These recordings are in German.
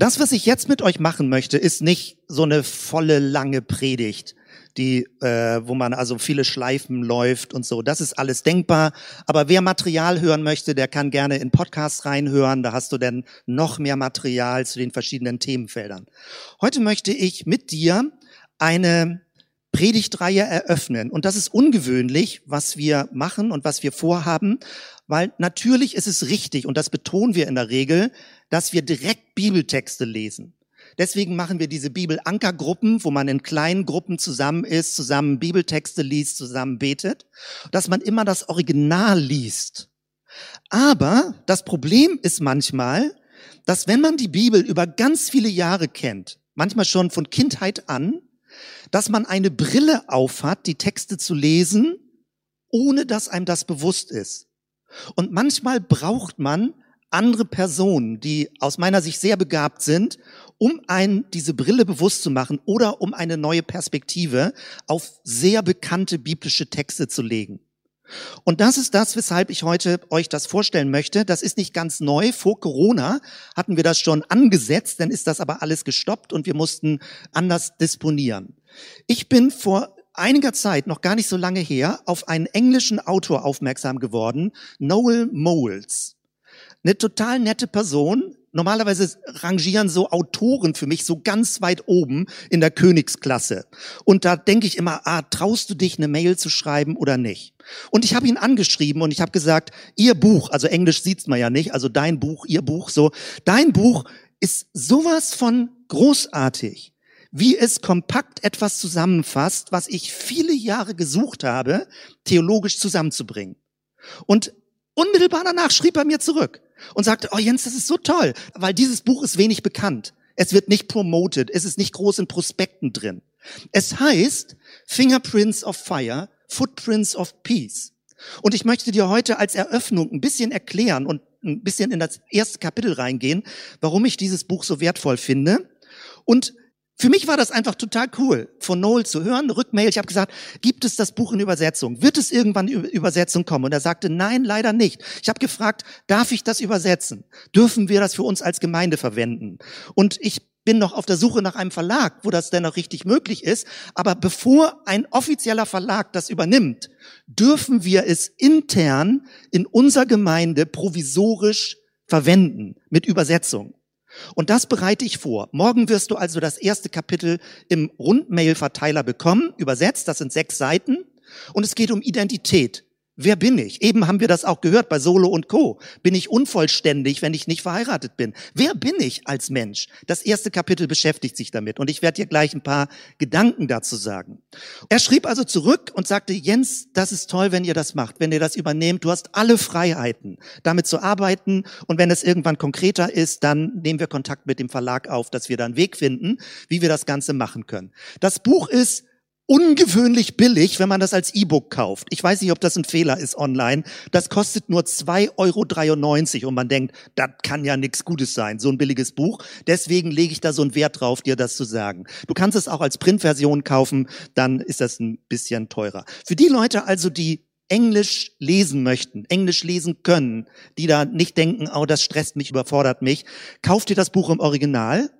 Das, was ich jetzt mit euch machen möchte, ist nicht so eine volle lange Predigt, die, äh, wo man also viele Schleifen läuft und so. Das ist alles denkbar. Aber wer Material hören möchte, der kann gerne in Podcasts reinhören. Da hast du dann noch mehr Material zu den verschiedenen Themenfeldern. Heute möchte ich mit dir eine Predigtreihe eröffnen. Und das ist ungewöhnlich, was wir machen und was wir vorhaben, weil natürlich ist es richtig, und das betonen wir in der Regel, dass wir direkt Bibeltexte lesen. Deswegen machen wir diese Bibelankergruppen, wo man in kleinen Gruppen zusammen ist, zusammen Bibeltexte liest, zusammen betet, dass man immer das Original liest. Aber das Problem ist manchmal, dass wenn man die Bibel über ganz viele Jahre kennt, manchmal schon von Kindheit an, dass man eine Brille aufhat, die Texte zu lesen, ohne dass einem das bewusst ist. Und manchmal braucht man andere Personen, die aus meiner Sicht sehr begabt sind, um einen diese Brille bewusst zu machen oder um eine neue Perspektive auf sehr bekannte biblische Texte zu legen. Und das ist das, weshalb ich heute euch das vorstellen möchte. Das ist nicht ganz neu. Vor Corona hatten wir das schon angesetzt, dann ist das aber alles gestoppt und wir mussten anders disponieren. Ich bin vor einiger Zeit, noch gar nicht so lange her, auf einen englischen Autor aufmerksam geworden, Noel Moles. Eine total nette Person. Normalerweise rangieren so Autoren für mich so ganz weit oben in der Königsklasse. Und da denke ich immer, ah, traust du dich, eine Mail zu schreiben oder nicht? Und ich habe ihn angeschrieben und ich habe gesagt, ihr Buch, also Englisch sieht's man ja nicht, also dein Buch, ihr Buch, so, dein Buch ist sowas von großartig, wie es kompakt etwas zusammenfasst, was ich viele Jahre gesucht habe, theologisch zusammenzubringen. Und unmittelbar danach schrieb er mir zurück und sagte, oh Jens, das ist so toll, weil dieses Buch ist wenig bekannt. Es wird nicht promoted, es ist nicht groß in Prospekten drin. Es heißt Fingerprints of Fire, Footprints of Peace. Und ich möchte dir heute als Eröffnung ein bisschen erklären und ein bisschen in das erste Kapitel reingehen, warum ich dieses Buch so wertvoll finde und für mich war das einfach total cool, von Noel zu hören, Rückmail. Ich habe gesagt, gibt es das Buch in Übersetzung? Wird es irgendwann in Übersetzung kommen? Und er sagte, nein, leider nicht. Ich habe gefragt, darf ich das übersetzen? Dürfen wir das für uns als Gemeinde verwenden? Und ich bin noch auf der Suche nach einem Verlag, wo das denn noch richtig möglich ist. Aber bevor ein offizieller Verlag das übernimmt, dürfen wir es intern in unserer Gemeinde provisorisch verwenden mit Übersetzung. Und das bereite ich vor. Morgen wirst du also das erste Kapitel im Rundmail-Verteiler bekommen, übersetzt, das sind sechs Seiten. Und es geht um Identität. Wer bin ich? Eben haben wir das auch gehört bei Solo und Co. Bin ich unvollständig, wenn ich nicht verheiratet bin? Wer bin ich als Mensch? Das erste Kapitel beschäftigt sich damit und ich werde dir gleich ein paar Gedanken dazu sagen. Er schrieb also zurück und sagte, Jens, das ist toll, wenn ihr das macht, wenn ihr das übernehmt. Du hast alle Freiheiten, damit zu arbeiten und wenn es irgendwann konkreter ist, dann nehmen wir Kontakt mit dem Verlag auf, dass wir da einen Weg finden, wie wir das Ganze machen können. Das Buch ist ungewöhnlich billig, wenn man das als E-Book kauft. Ich weiß nicht, ob das ein Fehler ist online. Das kostet nur 2,93 Euro und man denkt, das kann ja nichts Gutes sein, so ein billiges Buch. Deswegen lege ich da so einen Wert drauf, dir das zu sagen. Du kannst es auch als Printversion kaufen, dann ist das ein bisschen teurer. Für die Leute also, die Englisch lesen möchten, Englisch lesen können, die da nicht denken, oh, das stresst mich, überfordert mich, kauft dir das Buch im Original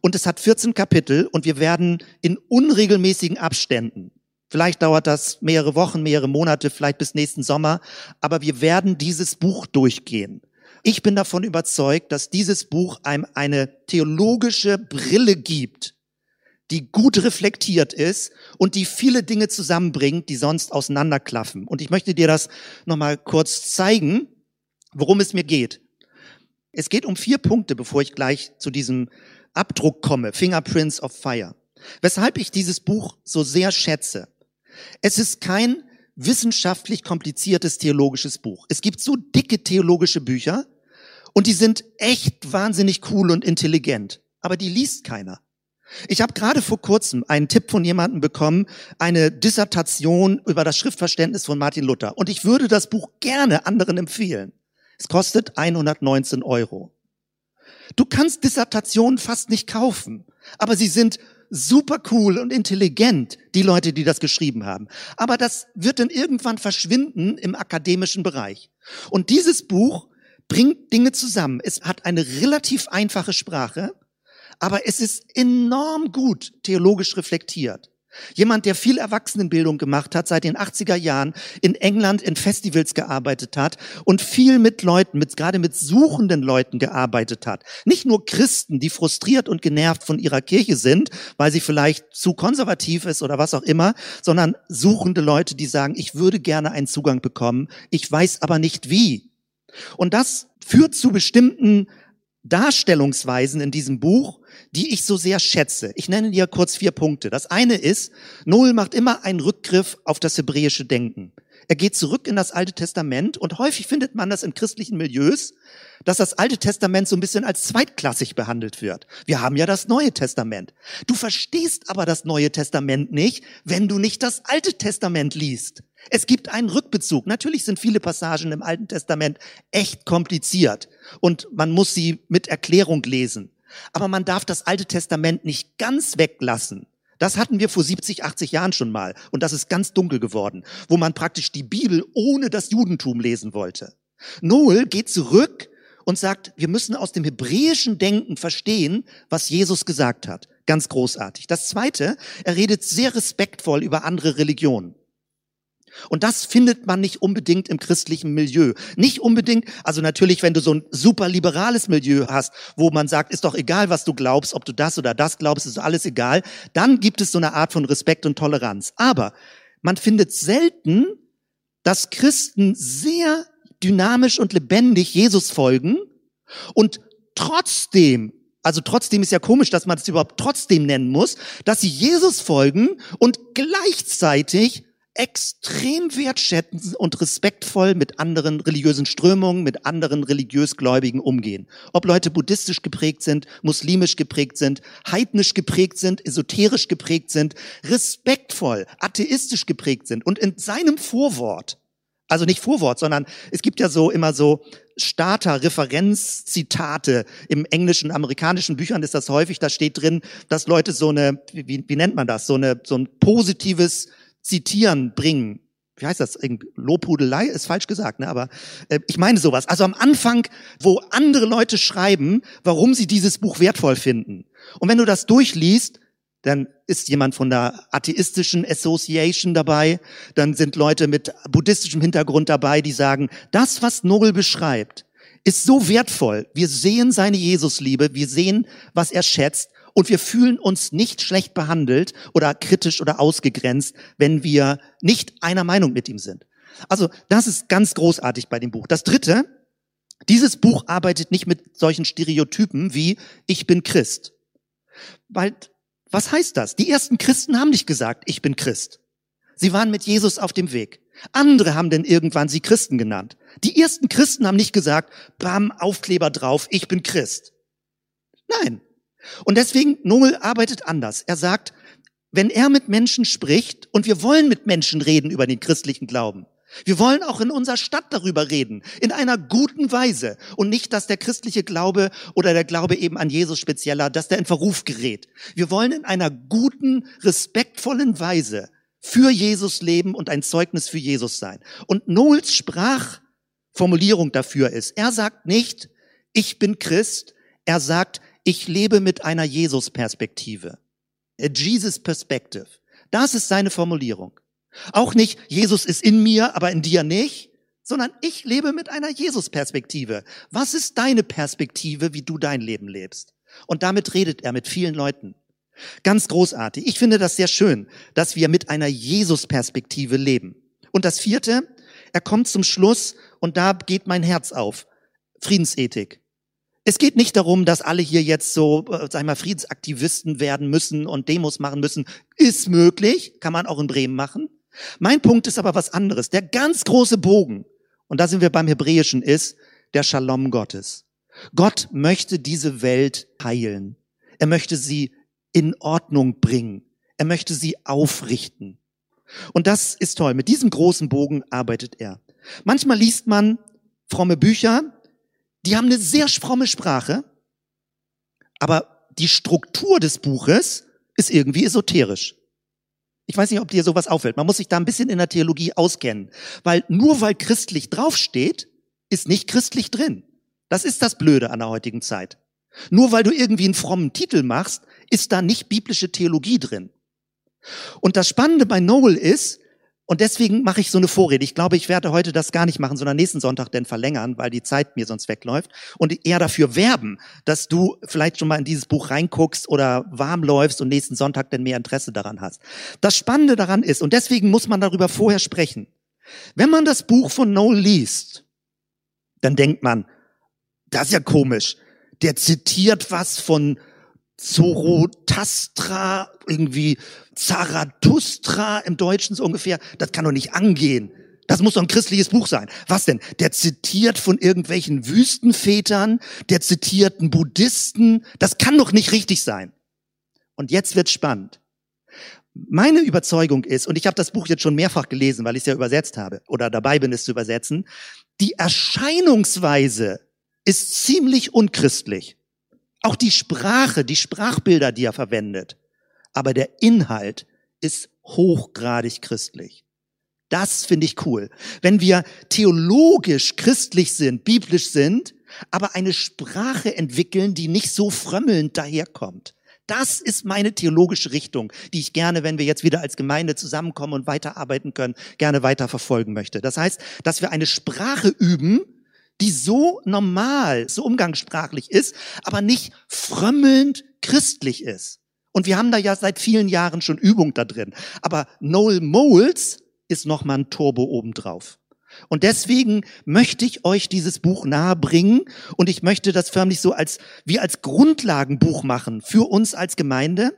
und es hat 14 Kapitel und wir werden in unregelmäßigen Abständen, vielleicht dauert das mehrere Wochen, mehrere Monate, vielleicht bis nächsten Sommer, aber wir werden dieses Buch durchgehen. Ich bin davon überzeugt, dass dieses Buch einem eine theologische Brille gibt, die gut reflektiert ist und die viele Dinge zusammenbringt, die sonst auseinanderklaffen. Und ich möchte dir das nochmal kurz zeigen, worum es mir geht. Es geht um vier Punkte, bevor ich gleich zu diesem Abdruck komme, Fingerprints of Fire. Weshalb ich dieses Buch so sehr schätze. Es ist kein wissenschaftlich kompliziertes theologisches Buch. Es gibt so dicke theologische Bücher und die sind echt wahnsinnig cool und intelligent, aber die liest keiner. Ich habe gerade vor kurzem einen Tipp von jemandem bekommen, eine Dissertation über das Schriftverständnis von Martin Luther. Und ich würde das Buch gerne anderen empfehlen. Es kostet 119 Euro. Du kannst Dissertationen fast nicht kaufen, aber sie sind super cool und intelligent, die Leute, die das geschrieben haben. Aber das wird dann irgendwann verschwinden im akademischen Bereich. Und dieses Buch bringt Dinge zusammen. Es hat eine relativ einfache Sprache, aber es ist enorm gut theologisch reflektiert. Jemand, der viel Erwachsenenbildung gemacht hat, seit den 80er Jahren in England in Festivals gearbeitet hat und viel mit Leuten, mit, gerade mit suchenden Leuten gearbeitet hat. Nicht nur Christen, die frustriert und genervt von ihrer Kirche sind, weil sie vielleicht zu konservativ ist oder was auch immer, sondern suchende Leute, die sagen, ich würde gerne einen Zugang bekommen, ich weiß aber nicht wie. Und das führt zu bestimmten Darstellungsweisen in diesem Buch, die ich so sehr schätze. Ich nenne dir kurz vier Punkte. Das eine ist, Noel macht immer einen Rückgriff auf das hebräische Denken. Er geht zurück in das Alte Testament und häufig findet man das in christlichen Milieus, dass das Alte Testament so ein bisschen als zweitklassig behandelt wird. Wir haben ja das Neue Testament. Du verstehst aber das Neue Testament nicht, wenn du nicht das Alte Testament liest. Es gibt einen Rückbezug. Natürlich sind viele Passagen im Alten Testament echt kompliziert und man muss sie mit Erklärung lesen. Aber man darf das Alte Testament nicht ganz weglassen. Das hatten wir vor 70, 80 Jahren schon mal. Und das ist ganz dunkel geworden, wo man praktisch die Bibel ohne das Judentum lesen wollte. Noel geht zurück und sagt, wir müssen aus dem hebräischen Denken verstehen, was Jesus gesagt hat. Ganz großartig. Das zweite, er redet sehr respektvoll über andere Religionen. Und das findet man nicht unbedingt im christlichen Milieu. Nicht unbedingt, also natürlich, wenn du so ein super liberales Milieu hast, wo man sagt, ist doch egal, was du glaubst, ob du das oder das glaubst, ist alles egal, dann gibt es so eine Art von Respekt und Toleranz. Aber man findet selten, dass Christen sehr dynamisch und lebendig Jesus folgen und trotzdem also trotzdem ist ja komisch, dass man das überhaupt trotzdem nennen muss, dass sie Jesus folgen und gleichzeitig extrem wertschätzend und respektvoll mit anderen religiösen Strömungen, mit anderen religiösgläubigen umgehen. Ob Leute buddhistisch geprägt sind, muslimisch geprägt sind, heidnisch geprägt sind, esoterisch geprägt sind, respektvoll, atheistisch geprägt sind. Und in seinem Vorwort, also nicht Vorwort, sondern es gibt ja so immer so Starter, Referenzzitate im englischen, amerikanischen Büchern ist das häufig, da steht drin, dass Leute so eine, wie, wie nennt man das, so eine, so ein positives zitieren, bringen. Wie heißt das? Lobhudelei ist falsch gesagt, ne? aber äh, ich meine sowas. Also am Anfang, wo andere Leute schreiben, warum sie dieses Buch wertvoll finden. Und wenn du das durchliest, dann ist jemand von der atheistischen Association dabei, dann sind Leute mit buddhistischem Hintergrund dabei, die sagen, das, was Nobel beschreibt, ist so wertvoll. Wir sehen seine Jesusliebe, wir sehen, was er schätzt und wir fühlen uns nicht schlecht behandelt oder kritisch oder ausgegrenzt, wenn wir nicht einer Meinung mit ihm sind. Also das ist ganz großartig bei dem Buch. Das Dritte, dieses Buch arbeitet nicht mit solchen Stereotypen wie ich bin Christ. Weil, was heißt das? Die ersten Christen haben nicht gesagt, ich bin Christ. Sie waren mit Jesus auf dem Weg. Andere haben denn irgendwann sie Christen genannt. Die ersten Christen haben nicht gesagt, bam, Aufkleber drauf, ich bin Christ. Nein, und deswegen, Noel arbeitet anders. Er sagt, wenn er mit Menschen spricht, und wir wollen mit Menschen reden über den christlichen Glauben, wir wollen auch in unserer Stadt darüber reden, in einer guten Weise. Und nicht, dass der christliche Glaube oder der Glaube eben an Jesus spezieller, dass der in Verruf gerät. Wir wollen in einer guten, respektvollen Weise für Jesus leben und ein Zeugnis für Jesus sein. Und Noels Sprachformulierung dafür ist, er sagt nicht, ich bin Christ, er sagt, ich lebe mit einer Jesus-Perspektive. A Jesus Perspective. Das ist seine Formulierung. Auch nicht, Jesus ist in mir, aber in dir nicht, sondern ich lebe mit einer Jesus-Perspektive. Was ist deine Perspektive, wie du dein Leben lebst? Und damit redet er mit vielen Leuten. Ganz großartig. Ich finde das sehr schön, dass wir mit einer Jesus-Perspektive leben. Und das vierte, er kommt zum Schluss und da geht mein Herz auf. Friedensethik. Es geht nicht darum, dass alle hier jetzt so, äh, sag ich mal, Friedensaktivisten werden müssen und Demos machen müssen. Ist möglich, kann man auch in Bremen machen. Mein Punkt ist aber was anderes. Der ganz große Bogen, und da sind wir beim Hebräischen, ist der Shalom Gottes. Gott möchte diese Welt heilen. Er möchte sie in Ordnung bringen. Er möchte sie aufrichten. Und das ist toll. Mit diesem großen Bogen arbeitet er. Manchmal liest man fromme Bücher, die haben eine sehr fromme Sprache, aber die Struktur des Buches ist irgendwie esoterisch. Ich weiß nicht, ob dir sowas auffällt. Man muss sich da ein bisschen in der Theologie auskennen. Weil nur weil christlich draufsteht, ist nicht christlich drin. Das ist das Blöde an der heutigen Zeit. Nur weil du irgendwie einen frommen Titel machst, ist da nicht biblische Theologie drin. Und das Spannende bei Noel ist, und deswegen mache ich so eine Vorrede. Ich glaube, ich werde heute das gar nicht machen, sondern nächsten Sonntag denn verlängern, weil die Zeit mir sonst wegläuft. Und eher dafür werben, dass du vielleicht schon mal in dieses Buch reinguckst oder warm läufst und nächsten Sonntag denn mehr Interesse daran hast. Das Spannende daran ist, und deswegen muss man darüber vorher sprechen. Wenn man das Buch von Noel liest, dann denkt man, das ist ja komisch. Der zitiert was von Zorotastra, irgendwie Zarathustra im Deutschen so ungefähr. Das kann doch nicht angehen. Das muss doch ein christliches Buch sein. Was denn? Der zitiert von irgendwelchen Wüstenvätern, der zitiert einen Buddhisten. Das kann doch nicht richtig sein. Und jetzt wird's spannend. Meine Überzeugung ist, und ich habe das Buch jetzt schon mehrfach gelesen, weil ich es ja übersetzt habe oder dabei bin, es zu übersetzen, die Erscheinungsweise ist ziemlich unchristlich. Auch die Sprache, die Sprachbilder, die er verwendet. Aber der Inhalt ist hochgradig christlich. Das finde ich cool. Wenn wir theologisch christlich sind, biblisch sind, aber eine Sprache entwickeln, die nicht so frömmelnd daherkommt. Das ist meine theologische Richtung, die ich gerne, wenn wir jetzt wieder als Gemeinde zusammenkommen und weiterarbeiten können, gerne weiter verfolgen möchte. Das heißt, dass wir eine Sprache üben, die so normal, so umgangssprachlich ist, aber nicht frömmelnd christlich ist. Und wir haben da ja seit vielen Jahren schon Übung da drin. Aber Noel Moles ist noch mal ein Turbo obendrauf. Und deswegen möchte ich euch dieses Buch nahebringen und ich möchte das förmlich so als, wie als Grundlagenbuch machen für uns als Gemeinde.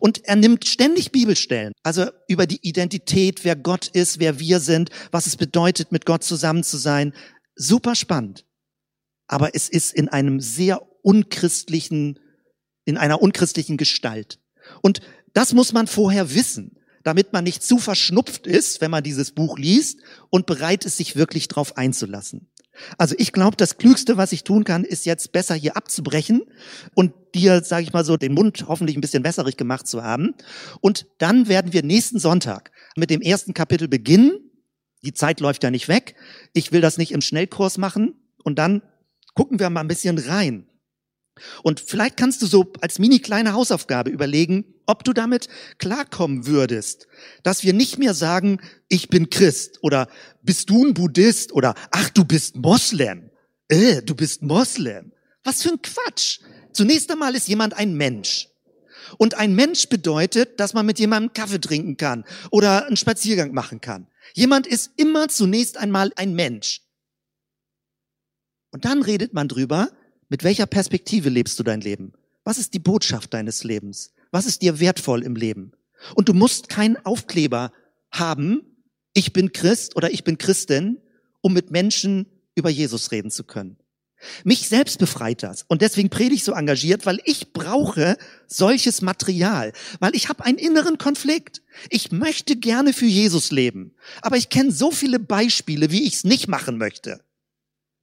Und er nimmt ständig Bibelstellen, also über die Identität, wer Gott ist, wer wir sind, was es bedeutet, mit Gott zusammen zu sein, super spannend. Aber es ist in einem sehr unchristlichen, in einer unchristlichen Gestalt. Und das muss man vorher wissen, damit man nicht zu verschnupft ist, wenn man dieses Buch liest und bereit ist, sich wirklich drauf einzulassen. Also ich glaube, das Klügste, was ich tun kann, ist jetzt besser hier abzubrechen und dir, sage ich mal so, den Mund hoffentlich ein bisschen wässerig gemacht zu haben. Und dann werden wir nächsten Sonntag mit dem ersten Kapitel beginnen die Zeit läuft ja nicht weg. Ich will das nicht im Schnellkurs machen. Und dann gucken wir mal ein bisschen rein. Und vielleicht kannst du so als mini kleine Hausaufgabe überlegen, ob du damit klarkommen würdest, dass wir nicht mehr sagen, ich bin Christ oder bist du ein Buddhist oder ach, du bist Moslem. Äh, du bist Moslem. Was für ein Quatsch. Zunächst einmal ist jemand ein Mensch. Und ein Mensch bedeutet, dass man mit jemandem Kaffee trinken kann oder einen Spaziergang machen kann. Jemand ist immer zunächst einmal ein Mensch. Und dann redet man drüber, mit welcher Perspektive lebst du dein Leben? Was ist die Botschaft deines Lebens? Was ist dir wertvoll im Leben? Und du musst keinen Aufkleber haben, ich bin Christ oder ich bin Christin, um mit Menschen über Jesus reden zu können. Mich selbst befreit das. Und deswegen predige ich so engagiert, weil ich brauche solches Material, weil ich habe einen inneren Konflikt. Ich möchte gerne für Jesus leben, aber ich kenne so viele Beispiele, wie ich es nicht machen möchte.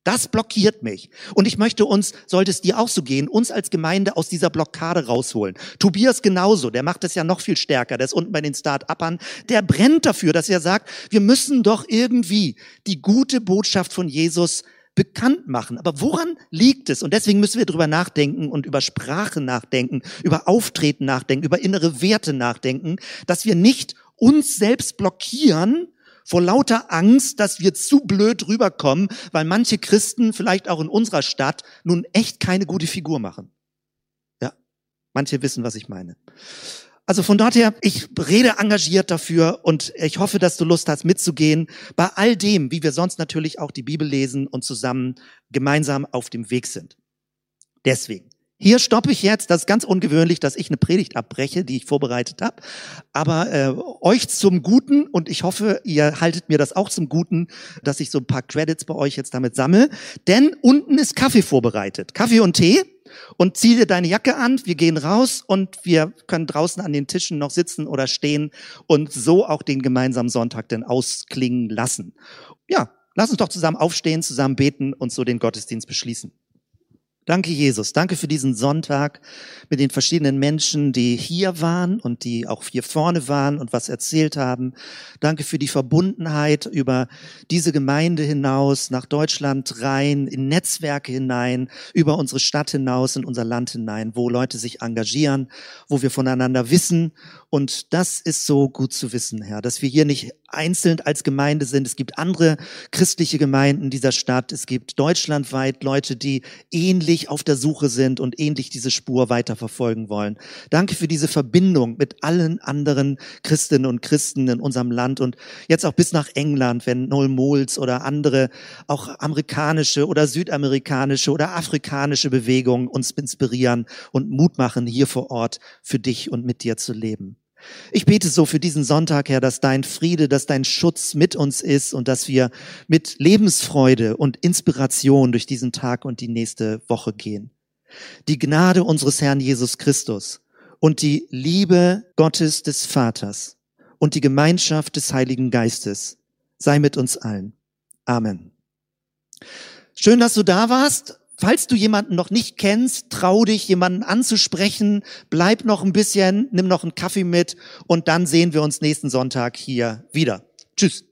Das blockiert mich. Und ich möchte uns, sollte es dir auch so gehen, uns als Gemeinde aus dieser Blockade rausholen. Tobias genauso, der macht es ja noch viel stärker, der ist unten bei den Start-Uppern, der brennt dafür, dass er sagt, wir müssen doch irgendwie die gute Botschaft von Jesus bekannt machen. Aber woran liegt es? Und deswegen müssen wir darüber nachdenken und über Sprache nachdenken, über Auftreten nachdenken, über innere Werte nachdenken, dass wir nicht uns selbst blockieren vor lauter Angst, dass wir zu blöd rüberkommen, weil manche Christen vielleicht auch in unserer Stadt nun echt keine gute Figur machen. Ja, manche wissen, was ich meine. Also von dort her, ich rede engagiert dafür und ich hoffe, dass du Lust hast mitzugehen bei all dem, wie wir sonst natürlich auch die Bibel lesen und zusammen gemeinsam auf dem Weg sind. Deswegen. Hier stoppe ich jetzt. Das ist ganz ungewöhnlich, dass ich eine Predigt abbreche, die ich vorbereitet habe. Aber äh, euch zum Guten und ich hoffe, ihr haltet mir das auch zum Guten, dass ich so ein paar Credits bei euch jetzt damit sammle. Denn unten ist Kaffee vorbereitet. Kaffee und Tee und zieh dir deine Jacke an, wir gehen raus und wir können draußen an den Tischen noch sitzen oder stehen und so auch den gemeinsamen Sonntag denn ausklingen lassen. Ja, lass uns doch zusammen aufstehen, zusammen beten und so den Gottesdienst beschließen. Danke, Jesus. Danke für diesen Sonntag mit den verschiedenen Menschen, die hier waren und die auch hier vorne waren und was erzählt haben. Danke für die Verbundenheit über diese Gemeinde hinaus, nach Deutschland rein, in Netzwerke hinein, über unsere Stadt hinaus, in unser Land hinein, wo Leute sich engagieren, wo wir voneinander wissen. Und das ist so gut zu wissen, Herr, dass wir hier nicht einzeln als Gemeinde sind. Es gibt andere christliche Gemeinden dieser Stadt. Es gibt deutschlandweit Leute, die ähnlich auf der Suche sind und ähnlich diese Spur weiterverfolgen wollen. Danke für diese Verbindung mit allen anderen Christinnen und Christen in unserem Land und jetzt auch bis nach England, wenn Noel Mols oder andere, auch amerikanische oder südamerikanische oder afrikanische Bewegungen uns inspirieren und Mut machen, hier vor Ort für dich und mit dir zu leben. Ich bete so für diesen Sonntag, Herr, dass dein Friede, dass dein Schutz mit uns ist und dass wir mit Lebensfreude und Inspiration durch diesen Tag und die nächste Woche gehen. Die Gnade unseres Herrn Jesus Christus und die Liebe Gottes des Vaters und die Gemeinschaft des Heiligen Geistes sei mit uns allen. Amen. Schön, dass du da warst. Falls du jemanden noch nicht kennst, trau dich, jemanden anzusprechen, bleib noch ein bisschen, nimm noch einen Kaffee mit und dann sehen wir uns nächsten Sonntag hier wieder. Tschüss.